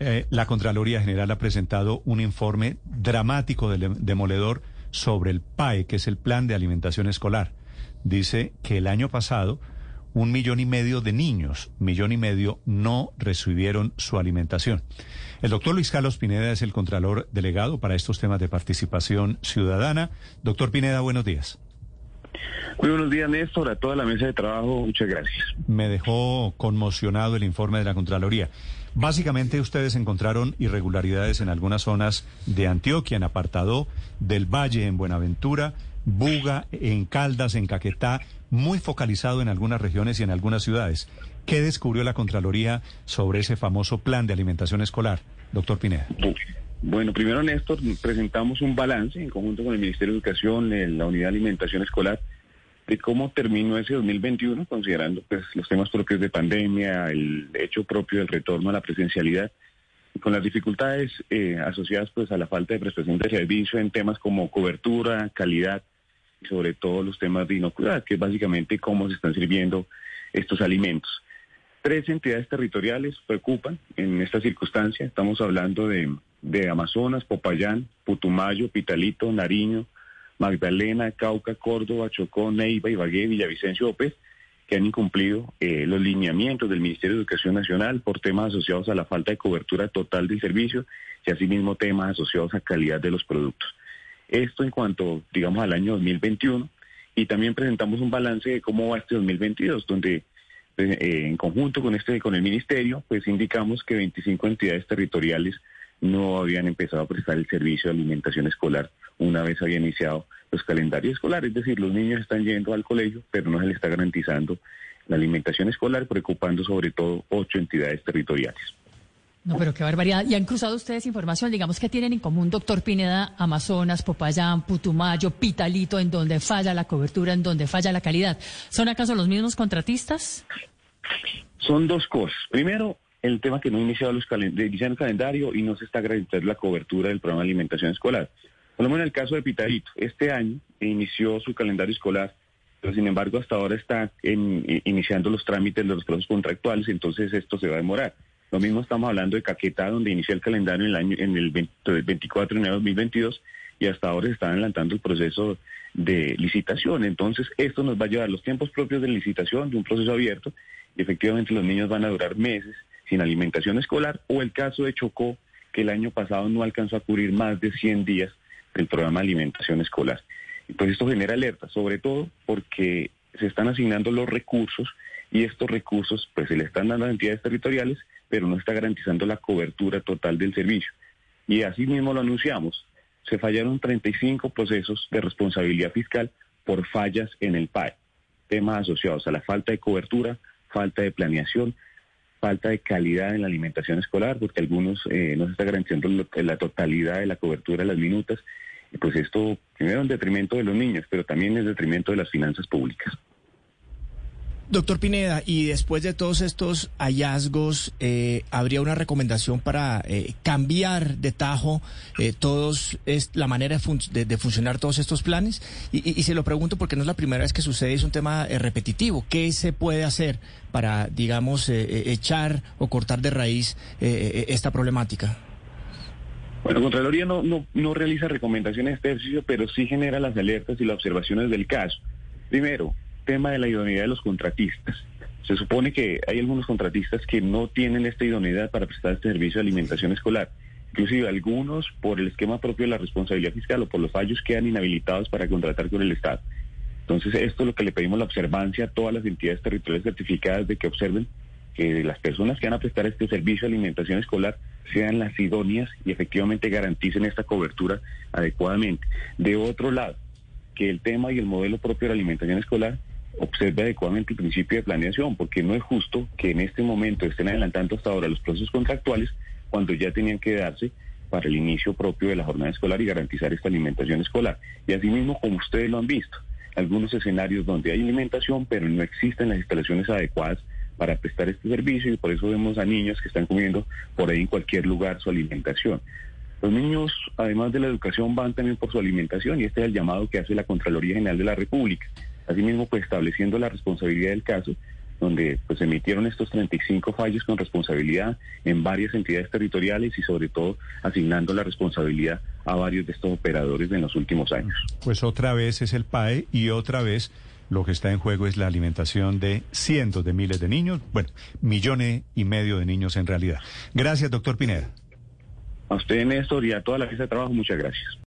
eh, la Contraloría General ha presentado un informe dramático, demoledor, sobre el PAE, que es el Plan de Alimentación Escolar. Dice que el año pasado un millón y medio de niños, millón y medio, no recibieron su alimentación. El doctor Luis Carlos Pineda es el Contralor Delegado para estos temas de participación ciudadana. Doctor Pineda, buenos días. Muy buenos días, Néstor, a toda la mesa de trabajo, muchas gracias. Me dejó conmocionado el informe de la Contraloría. Básicamente ustedes encontraron irregularidades en algunas zonas de Antioquia, en Apartado, del Valle, en Buenaventura, Buga, en Caldas, en Caquetá, muy focalizado en algunas regiones y en algunas ciudades. ¿Qué descubrió la Contraloría sobre ese famoso plan de alimentación escolar, doctor Pineda? Bueno, primero, Néstor, presentamos un balance en conjunto con el Ministerio de Educación, la Unidad de Alimentación Escolar, de cómo terminó ese 2021, considerando pues, los temas propios de pandemia, el hecho propio del retorno a la presencialidad, y con las dificultades eh, asociadas pues, a la falta de prestación de servicio en temas como cobertura, calidad y sobre todo los temas de inocuidad, que es básicamente cómo se están sirviendo estos alimentos. Tres entidades territoriales preocupan en esta circunstancia. Estamos hablando de de Amazonas, Popayán, Putumayo, Pitalito, Nariño, Magdalena, Cauca, Córdoba, Chocó, Neiva, Ibagué, Villavicencio, López, que han incumplido eh, los lineamientos del Ministerio de Educación Nacional por temas asociados a la falta de cobertura total del servicio y asimismo temas asociados a calidad de los productos. Esto en cuanto, digamos, al año 2021 y también presentamos un balance de cómo va este 2022, donde eh, en conjunto con este con el ministerio, pues indicamos que 25 entidades territoriales no habían empezado a prestar el servicio de alimentación escolar una vez había iniciado los calendarios escolares. Es decir, los niños están yendo al colegio, pero no se les está garantizando la alimentación escolar, preocupando sobre todo ocho entidades territoriales. No, pero qué barbaridad. ¿Y han cruzado ustedes información? Digamos que tienen en común, doctor Pineda, Amazonas, Popayán, Putumayo, Pitalito, en donde falla la cobertura, en donde falla la calidad. ¿Son acaso los mismos contratistas? Son dos cosas. Primero, el tema que no ha iniciado los el calendario y no se está garantizando la cobertura del programa de alimentación escolar. Por lo en el caso de Pitarito, este año inició su calendario escolar, pero sin embargo hasta ahora está iniciando los trámites de los procesos contractuales, entonces esto se va a demorar. Lo mismo estamos hablando de Caquetá, donde inició el calendario en el año en el 24 de enero de 2022 y hasta ahora se está adelantando el proceso de licitación. Entonces, esto nos va a llevar los tiempos propios de licitación de un proceso abierto y efectivamente los niños van a durar meses sin alimentación escolar, o el caso de Chocó, que el año pasado no alcanzó a cubrir más de 100 días del programa de alimentación escolar. Y pues esto genera alerta, sobre todo porque se están asignando los recursos y estos recursos pues se le están dando a entidades territoriales, pero no está garantizando la cobertura total del servicio. Y así mismo lo anunciamos, se fallaron 35 procesos de responsabilidad fiscal por fallas en el PAE, temas asociados a la falta de cobertura, falta de planeación, falta de calidad en la alimentación escolar, porque algunos eh, no se está garantizando la totalidad de la cobertura de las minutas. Y pues esto, primero, en detrimento de los niños, pero también en detrimento de las finanzas públicas. Doctor Pineda, y después de todos estos hallazgos, eh, ¿habría una recomendación para eh, cambiar de tajo eh, todos la manera de, funcionar todos estos planes? Y, se lo pregunto porque no es la primera vez que sucede, es un tema repetitivo. ¿Qué se puede hacer para, digamos, echar o cortar de raíz esta problemática? Bueno, Contraloría no, no, no realiza recomendaciones de este ejercicio, pero sí genera las alertas y las observaciones del caso. Primero, tema de la idoneidad de los contratistas. Se supone que hay algunos contratistas que no tienen esta idoneidad para prestar este servicio de alimentación escolar. Inclusive algunos por el esquema propio de la responsabilidad fiscal o por los fallos quedan inhabilitados para contratar con el Estado. Entonces esto es lo que le pedimos la observancia a todas las entidades territoriales certificadas de que observen que las personas que van a prestar este servicio de alimentación escolar sean las idóneas y efectivamente garanticen esta cobertura adecuadamente. De otro lado, que el tema y el modelo propio de la alimentación escolar observe adecuadamente el principio de planeación, porque no es justo que en este momento estén adelantando hasta ahora los procesos contractuales cuando ya tenían que darse para el inicio propio de la jornada escolar y garantizar esta alimentación escolar. Y asimismo, como ustedes lo han visto, algunos escenarios donde hay alimentación, pero no existen las instalaciones adecuadas para prestar este servicio y por eso vemos a niños que están comiendo por ahí en cualquier lugar su alimentación. Los niños, además de la educación, van también por su alimentación y este es el llamado que hace la Contraloría General de la República. Asimismo, pues estableciendo la responsabilidad del caso, donde pues emitieron estos 35 fallos con responsabilidad en varias entidades territoriales y sobre todo asignando la responsabilidad a varios de estos operadores en los últimos años. Pues otra vez es el PAE y otra vez lo que está en juego es la alimentación de cientos de miles de niños, bueno, millones y medio de niños en realidad. Gracias, doctor Pineda. A usted, Néstor, y a toda la mesa de trabajo, muchas gracias.